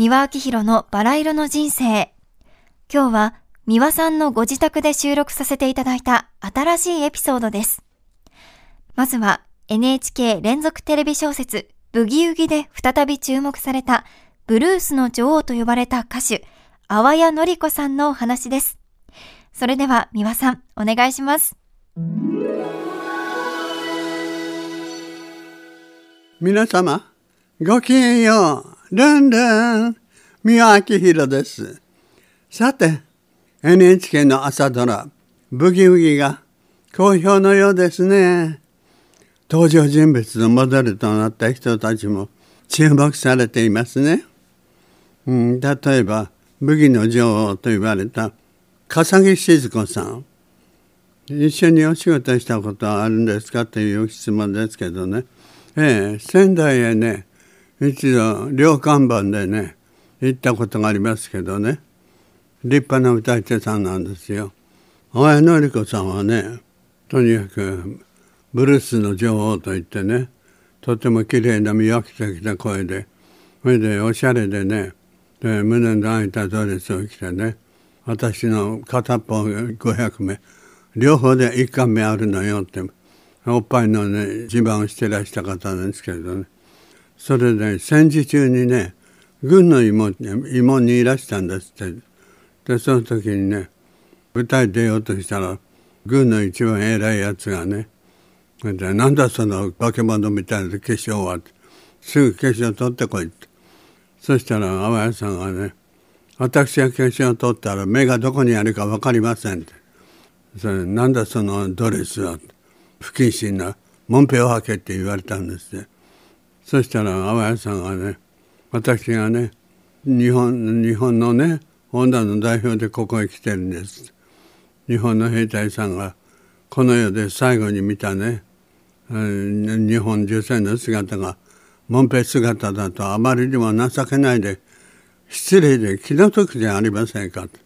三輪明宏のバラ色の人生。今日は三輪さんのご自宅で収録させていただいた新しいエピソードです。まずは NHK 連続テレビ小説ブギウギで再び注目されたブルースの女王と呼ばれた歌手、淡谷のり子さんのお話です。それでは三輪さん、お願いします。皆様、ごきげんよう。ルンルン。宮明宏です。さて、NHK の朝ドラ、ブギウギが好評のようですね。登場人物のモデルとなった人たちも注目されていますね。うん、例えば、武器の女王と言われた笠木静子さん。一緒にお仕事したことはあるんですか？という質問ですけどね。ええ、仙台へね一度両看板でね行ったことがありますけどね立派な歌い手さんなんですよ。淡谷のり子さんはねとにかくブルースの女王といってねとても綺麗な磨きてきた声でそれでおしゃれでねで胸の開いたドレスを着てね私の片っぽ500名両方で1巻目あるのよっておっぱいのね自慢をしてらした方なんですけどねそれで戦時中にね軍の芋芋にいらしたんですって。でその時にね舞台出ようとしたら軍の一番偉いやつがねでなんだその化け物みたいな化粧は。すぐ化粧取ってこいって。そしたら淡谷さんがね私が化粧を取ったら目がどこにあるか分かりませんって。それなんだそのドレスは。不謹慎なもんぺをはけって言われたんですねそしたら淡谷さんがね私がね日本日本のね女の代表でここへ来てるんです。日本の兵隊さんがこの世で最後に見たね日本女性の姿がもんぺ姿だとあまりにも情けないで失礼で気の毒じゃありませんか。と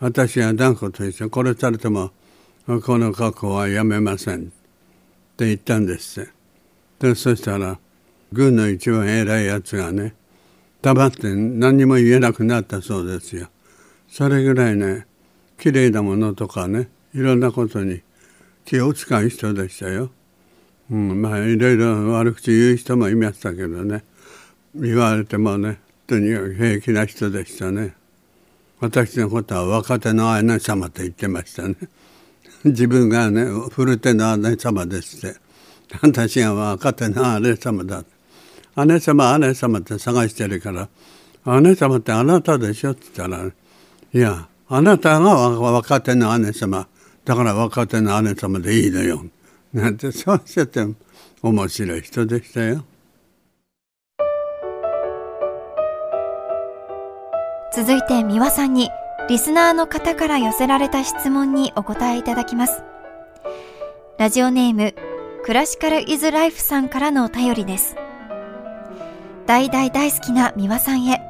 私は断固として殺されてもこの格好はやめません。って言ったんです。でそしたら軍の一番偉いやつがね黙って何にも言えなくなったそうですよ。それぐらいね綺麗なものとかねいろんなことに気を使う人でしたよ。うん、まあいろいろ悪口言う人もいましたけどね。言われてもねとにかく平気な人でしたね。私のことは若手の姉様と言ってましたね。自分がね古手の姉様ですって私が若手の姉様だ姉様姉様って探してるから姉様ってあなたでしょって言ったら、いやあなたが若手の姉様だから若手の姉様でいいのよなんてそうしてて面白い人でしたよ。続いて三輪さんにリスナーの方から寄せられた質問にお答えいただきます。ラジオネームクラシカルイズライフさんからのお便りです。大大大好きな三輪さんへ。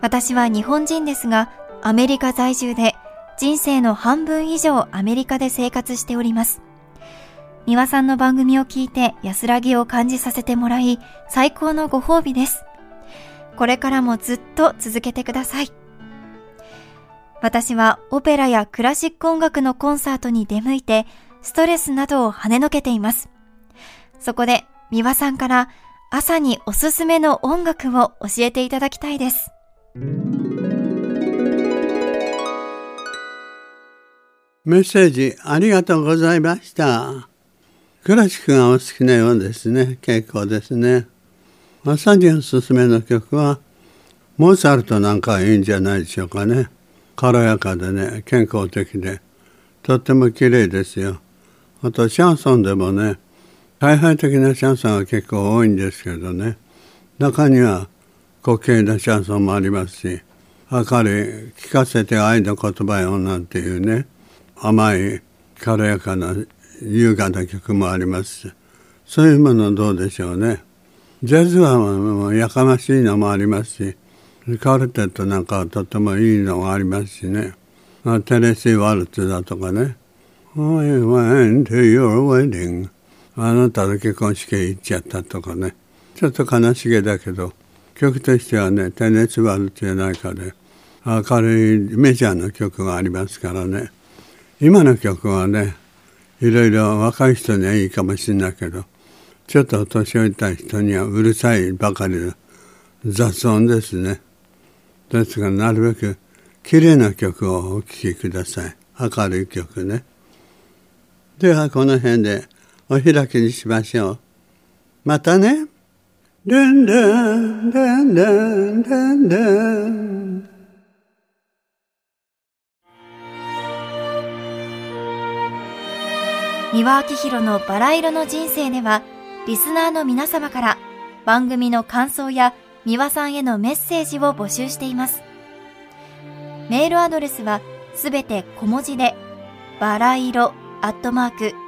私は日本人ですが、アメリカ在住で人生の半分以上アメリカで生活しております。三輪さんの番組を聞いて安らぎを感じさせてもらい、最高のご褒美です。これからもずっと続けてください。私はオペラやクラシック音楽のコンサートに出向いて、ストレスなどを跳ねのけています。そこで、三輪さんから朝におすすめの音楽を教えていただきたいです。メッセージありがとうございました。クラシックがお好きなようですね。結構ですね。朝におすすめの曲はモーツァルトなんかいいんじゃないでしょうかね。軽やかでね健康的で。とっても綺麗ですよ。あとシャンソンでもね大敗的なシャンソンが結構多いんですけどね。中には滑稽なシャンソンもありますし明るい聞かせて愛の言葉よなんていうね甘い軽やかな優雅な曲もありますそういうものどうでしょうね。ジャズはやかましいのもありますしカルテットなんかはとてもいいのがありますしね。テレシー・ワルツだとかね「I went to your wedding」あなたの結婚式へ行っちゃったとかね。ちょっと悲しげだけど曲としてはね「テネツバル」という中で明るいメジャーの曲がありますからね。今の曲はねいろいろ若い人にはいいかもしれないけどちょっと年老いた人にはうるさいばかりの雑音ですね。ですからなるべく綺麗な曲をお聴きください。明るい曲ね。ではこの辺でお開きにしましょう。またね。ルンルンルンルンルンルン。三輪明宏のバラ色の人生では、リスナーの皆様から番組の感想や三輪さんへのメッセージを募集しています。メールアドレスはすべて小文字で、バラ色アットマーク